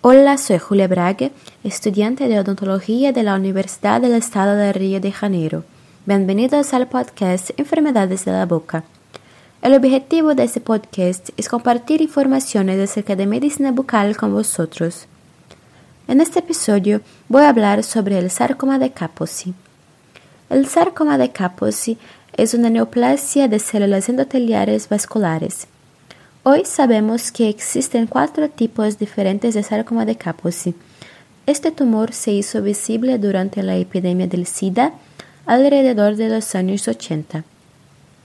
Hola, soy Julia Braga, estudiante de odontología de la Universidad del Estado de Río de Janeiro. Bienvenidos al podcast Enfermedades de la Boca. El objetivo de este podcast es compartir informaciones acerca de medicina bucal con vosotros. En este episodio voy a hablar sobre el sarcoma de Kaposi. El sarcoma de Kaposi es una neoplasia de células endoteliares vasculares. Hoy sabemos que existen cuatro tipos diferentes de sarcoma de Kaposi. Este tumor se hizo visible durante la epidemia del SIDA alrededor de los años 80.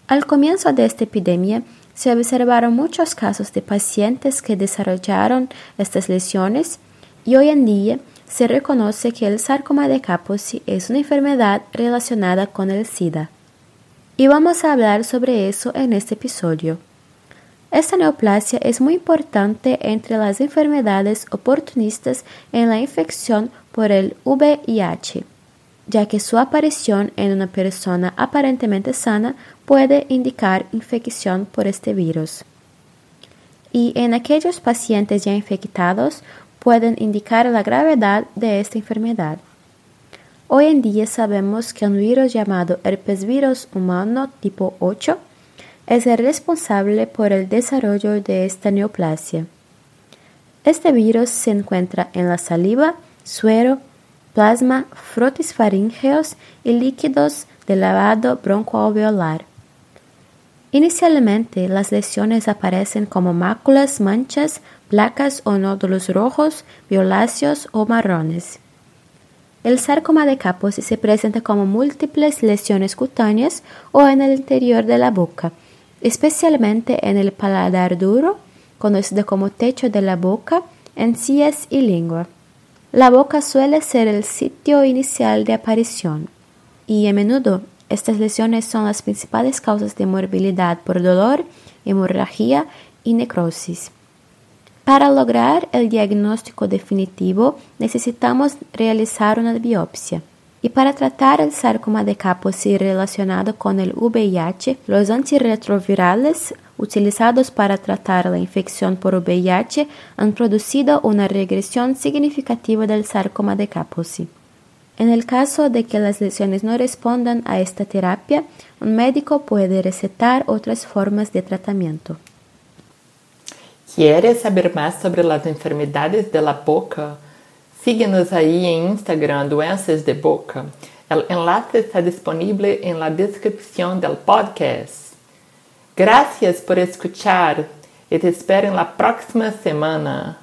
Al comienzo de esta epidemia, se observaron muchos casos de pacientes que desarrollaron estas lesiones y hoy en día se reconoce que el sarcoma de Kaposi es una enfermedad relacionada con el SIDA. Y vamos a hablar sobre eso en este episodio. Esta neoplasia es muy importante entre las enfermedades oportunistas en la infección por el VIH, ya que su aparición en una persona aparentemente sana puede indicar infección por este virus. Y en aquellos pacientes ya infectados pueden indicar la gravedad de esta enfermedad. Hoy en día sabemos que un virus llamado herpesvirus humano tipo 8 es el responsable por el desarrollo de esta neoplasia. Este virus se encuentra en la saliva, suero, plasma, frotis faríngeos y líquidos de lavado broncoalveolar. Inicialmente, las lesiones aparecen como máculas, manchas, placas o nódulos rojos, violáceos o marrones. El sarcoma de Kaposi se presenta como múltiples lesiones cutáneas o en el interior de la boca, especialmente en el paladar duro, conocido como techo de la boca, encías y lengua. La boca suele ser el sitio inicial de aparición y a menudo estas lesiones son las principales causas de morbilidad por dolor, hemorragia y necrosis. Para lograr el diagnóstico definitivo necesitamos realizar una biopsia. Y para tratar el sarcoma de Kaposi relacionado con el VIH, los antirretrovirales utilizados para tratar la infección por VIH han producido una regresión significativa del sarcoma de Kaposi. En el caso de que las lesiones no respondan a esta terapia, un médico puede recetar otras formas de tratamiento. ¿Quieres saber más sobre las enfermedades de la boca? Síguenos ahí en Instagram Doenças de Boca. El enlace está disponible en la descripción del podcast. Gracias por escuchar y te espero en la próxima semana.